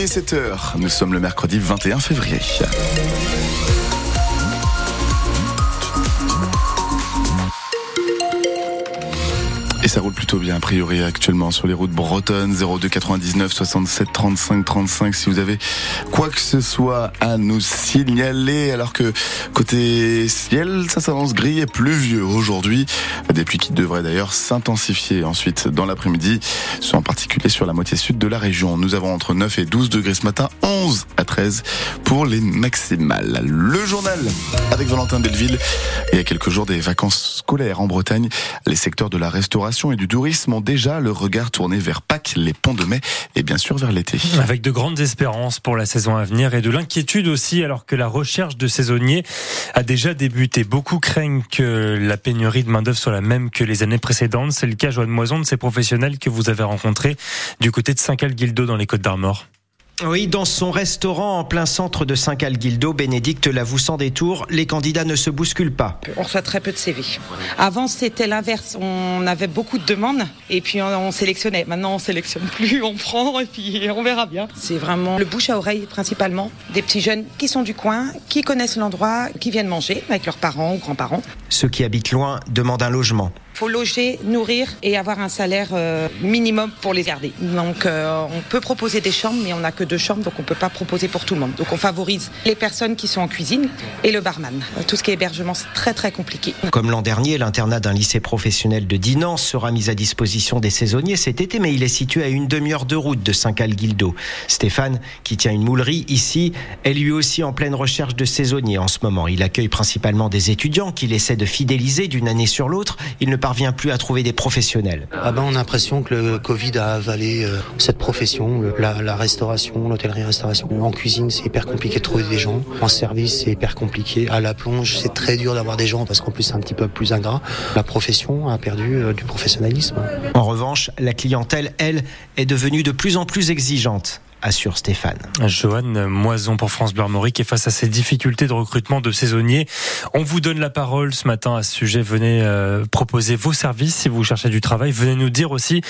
Et 7h, nous sommes le mercredi 21 février. Ça roule plutôt bien a priori actuellement sur les routes bretonnes. 02 99 67 35 35 si vous avez quoi que ce soit à nous signaler. Alors que côté ciel ça s'avance gris et pluvieux aujourd'hui. Des pluies qui devraient d'ailleurs s'intensifier ensuite dans l'après-midi en particulier sur la moitié sud de la région. Nous avons entre 9 et 12 degrés ce matin 11 à 13 pour les maximales. Le journal avec Valentin Belleville. Il y a quelques jours des vacances scolaires en Bretagne. Les secteurs de la restauration et du tourisme ont déjà le regard tourné vers Pâques, les ponts de mai et bien sûr vers l'été. Avec de grandes espérances pour la saison à venir et de l'inquiétude aussi alors que la recherche de saisonniers a déjà débuté. Beaucoup craignent que la pénurie de main-d'œuvre soit la même que les années précédentes. C'est le cas, Joanne Moison, de ces professionnels que vous avez rencontrés du côté de Saint-Cal-Guildo dans les Côtes d'Armor. Oui, dans son restaurant en plein centre de Saint-Calguildo, Bénédicte l'avoue sans détour, les candidats ne se bousculent pas. On reçoit très peu de CV. Avant, c'était l'inverse. On avait beaucoup de demandes et puis on, sélectionnait. Maintenant, on sélectionne plus, on prend et puis on verra bien. C'est vraiment le bouche à oreille principalement. Des petits jeunes qui sont du coin, qui connaissent l'endroit, qui viennent manger avec leurs parents ou grands-parents. Ceux qui habitent loin demandent un logement faut loger, nourrir et avoir un salaire euh, minimum pour les garder. Donc euh, on peut proposer des chambres, mais on n'a que deux chambres, donc on ne peut pas proposer pour tout le monde. Donc on favorise les personnes qui sont en cuisine et le barman. Tout ce qui est hébergement, c'est très très compliqué. Comme l'an dernier, l'internat d'un lycée professionnel de Dinan sera mis à disposition des saisonniers cet été, mais il est situé à une demi-heure de route de Saint-Calguildo. Stéphane, qui tient une moulerie ici, est lui aussi en pleine recherche de saisonniers en ce moment. Il accueille principalement des étudiants qu'il essaie de fidéliser d'une année sur l'autre. Il ne parvient plus à trouver des professionnels. Ah ben, on a l'impression que le Covid a avalé euh, cette profession, la, la restauration, l'hôtellerie-restauration. En cuisine, c'est hyper compliqué de trouver des gens. En service, c'est hyper compliqué. À la plonge, c'est très dur d'avoir des gens parce qu'en plus, c'est un petit peu plus ingrat. La profession a perdu euh, du professionnalisme. En revanche, la clientèle, elle, est devenue de plus en plus exigeante assure Stéphane. Joanne Moison pour France Bleu Armorique et face à ces difficultés de recrutement de saisonniers, on vous donne la parole ce matin à ce sujet. Venez euh, proposer vos services si vous cherchez du travail. Venez nous dire aussi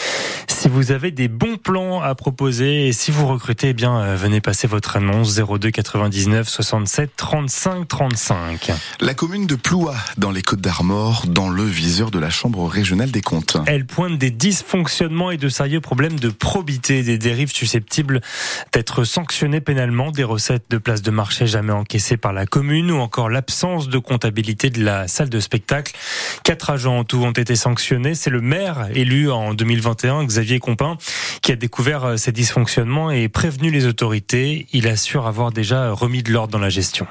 si vous avez des bons plans à proposer et si vous recrutez, eh bien euh, venez passer votre annonce 02 99 67 35 35. La commune de Ploua dans les Côtes d'Armor dans le viseur de la Chambre régionale des comptes. Elle pointe des dysfonctionnements et de sérieux problèmes de probité, des dérives susceptibles d'être sanctionné pénalement, des recettes de places de marché jamais encaissées par la commune ou encore l'absence de comptabilité de la salle de spectacle. Quatre agents en tout ont été sanctionnés. C'est le maire élu en 2021, Xavier Compin, qui a découvert euh, ces dysfonctionnements et prévenu les autorités. Il assure avoir déjà remis de l'ordre dans la gestion.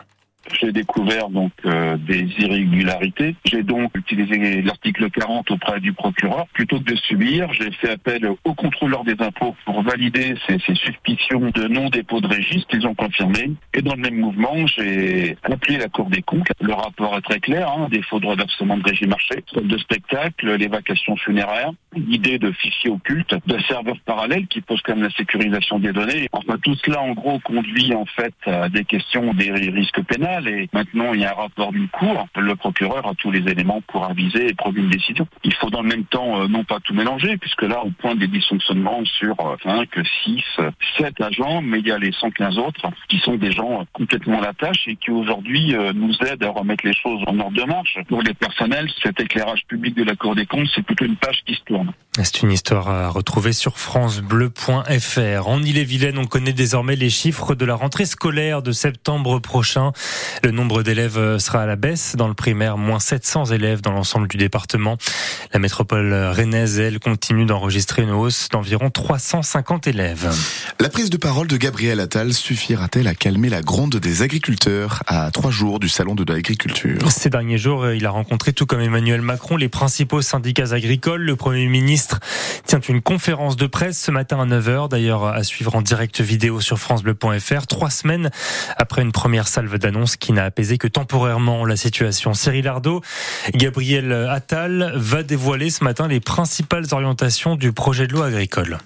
J'ai découvert donc euh, des irrégularités. J'ai donc utilisé l'article 40 auprès du procureur. Plutôt que de subir, j'ai fait appel au contrôleur des impôts pour valider ces, ces suspicions de non-dépôt de registre. Ils ont confirmé. Et dans le même mouvement, j'ai appelé la Cour des comptes. Le rapport est très clair. Hein, défaut de reversement de régime marché, de spectacle, les vacations funéraires, l'idée de fichiers occultes, de serveurs parallèles qui posent quand même la sécurisation des données. Enfin, tout cela, en gros, conduit en fait à des questions des risques pénals et maintenant il y a un rapport d'une cour. Le procureur a tous les éléments pour aviser et prendre une décision. Il faut dans le même temps euh, non pas tout mélanger, puisque là on pointe des dysfonctionnements sur 5, 6, 7 agents, mais il y a les 115 autres qui sont des gens complètement à la tâche et qui aujourd'hui euh, nous aident à remettre les choses en ordre de marche. Pour les personnels, cet éclairage public de la Cour des comptes, c'est plutôt une page qui se tourne. C'est une histoire à retrouver sur francebleu.fr. En Ille-et-Vilaine, on connaît désormais les chiffres de la rentrée scolaire de septembre prochain. Le nombre d'élèves sera à la baisse dans le primaire, moins 700 élèves dans l'ensemble du département. La métropole rennaise, elle, continue d'enregistrer une hausse d'environ 350 élèves. La prise de parole de Gabriel Attal suffira-t-elle à calmer la gronde des agriculteurs à trois jours du salon de l'agriculture? Ces derniers jours, il a rencontré, tout comme Emmanuel Macron, les principaux syndicats agricoles. Le Premier ministre tient une conférence de presse ce matin à 9h, d'ailleurs à suivre en direct vidéo sur francebleu.fr, trois semaines après une première salve d'annonces qui n'a apaisé que temporairement la situation. Cyril Ardo, Gabriel Attal va dévoiler ce matin les principales orientations du projet de loi agricole.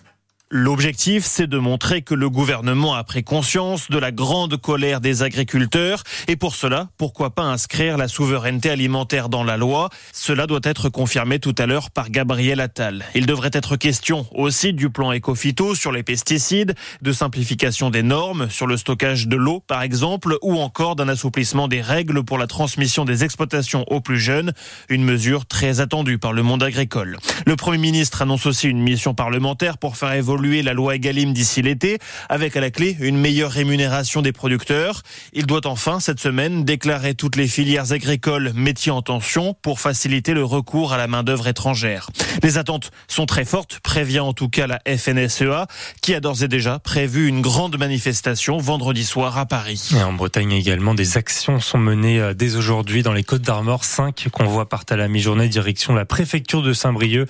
L'objectif, c'est de montrer que le gouvernement a pris conscience de la grande colère des agriculteurs et pour cela, pourquoi pas inscrire la souveraineté alimentaire dans la loi? Cela doit être confirmé tout à l'heure par Gabriel Attal. Il devrait être question aussi du plan Ecofito sur les pesticides, de simplification des normes sur le stockage de l'eau par exemple ou encore d'un assouplissement des règles pour la transmission des exploitations aux plus jeunes, une mesure très attendue par le monde agricole. Le Premier ministre annonce aussi une mission parlementaire pour faire évoluer la loi Egalim d'ici l'été, avec à la clé une meilleure rémunération des producteurs. Il doit enfin, cette semaine, déclarer toutes les filières agricoles métiers en tension pour faciliter le recours à la main-d'œuvre étrangère. Les attentes sont très fortes, prévient en tout cas la FNSEA, qui a d'ores et déjà prévu une grande manifestation vendredi soir à Paris. Et en Bretagne également, des actions sont menées euh, dès aujourd'hui dans les Côtes d'Armor. Cinq convois partent à la mi-journée direction la préfecture de Saint-Brieuc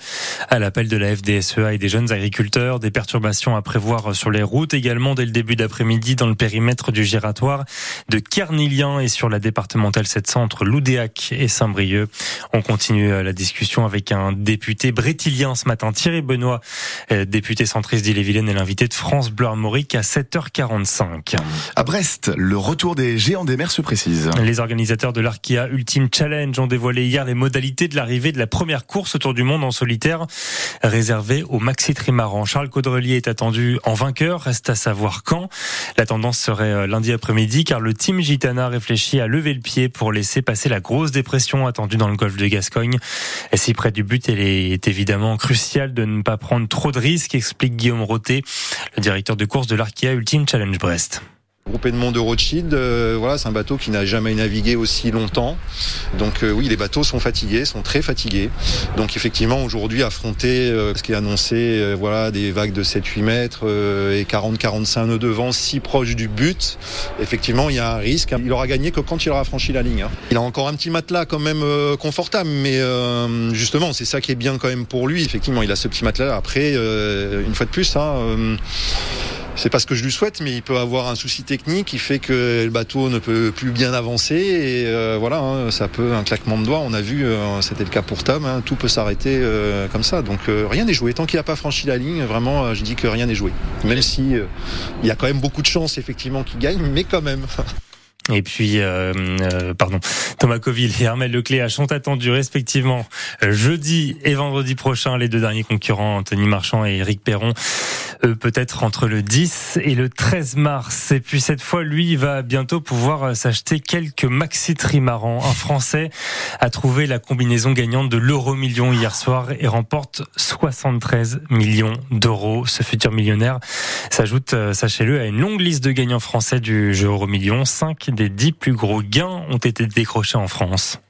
à l'appel de la FDSEA et des jeunes agriculteurs. Des perturbations à prévoir sur les routes également dès le début d'après-midi dans le périmètre du giratoire de Carnilien et sur la départementale 700 entre Loudéac et Saint-Brieuc. On continue euh, la discussion avec un député brétilien ce matin, Thierry Benoît, euh, député centriste d'Ille-et-Vilaine et l'invité de France Bleu Armorique à 7h45. À Brest, le retour des géants des mers se précise. Les organisateurs de l'Arkia Ultimate Challenge ont dévoilé hier les modalités de l'arrivée de la première course autour du monde en solitaire réservée au maxi trimaran. Charles Caudron Relier est attendu en vainqueur. Reste à savoir quand. La tendance serait euh, lundi après-midi car le team Gitana réfléchit à lever le pied pour laisser passer la grosse dépression attendue dans le golfe de Gascogne. Et si près du but, il est évidemment crucial de ne pas prendre trop de risques, explique Guillaume Roté, le directeur de course de l'Arkea Ultimate Challenge Brest. Groupe Edmond de Rothschild, euh, voilà, c'est un bateau qui n'a jamais navigué aussi longtemps. Donc euh, oui, les bateaux sont fatigués, sont très fatigués. Donc effectivement, aujourd'hui, affronter euh, ce qui est annoncé, voilà, des vagues de 7-8 mètres et 40-45 nœuds de vent si proche du but, effectivement, il y a un risque. Il aura gagné que quand il aura franchi la ligne. Hein. Il a encore un petit matelas quand même confortable, mais justement, c'est ça qui est bien quand même pour lui. Effectivement, il a ce petit matelas. Après, une fois de plus, hein, c'est pas ce que je lui souhaite, mais il peut avoir un souci technique qui fait que le bateau ne peut plus bien avancer. Et euh, voilà, hein, ça peut un claquement de doigts. On a vu, euh, c'était le cas pour Tom, hein, tout peut s'arrêter euh, comme ça. Donc rien n'est joué. Tant qu'il n'a pas franchi la ligne, vraiment, je dis que rien n'est joué. Même si il y a quand même beaucoup de chances effectivement qu'il gagne, mais quand même. Et puis, euh, euh, pardon, Thomas Coville et Armel Lecléache sont attendus respectivement jeudi et vendredi prochain. Les deux derniers concurrents, Anthony Marchand et Eric Perron, eux peut-être entre le 10 et le 13 mars. Et puis cette fois, lui, il va bientôt pouvoir s'acheter quelques maxi trimarans. Un Français a trouvé la combinaison gagnante de l'euro million hier soir et remporte 73 millions d'euros. Ce futur millionnaire s'ajoute, euh, sachez-le, à une longue liste de gagnants français du jeu euro million. 5 des dix plus gros gains ont été décrochés en France.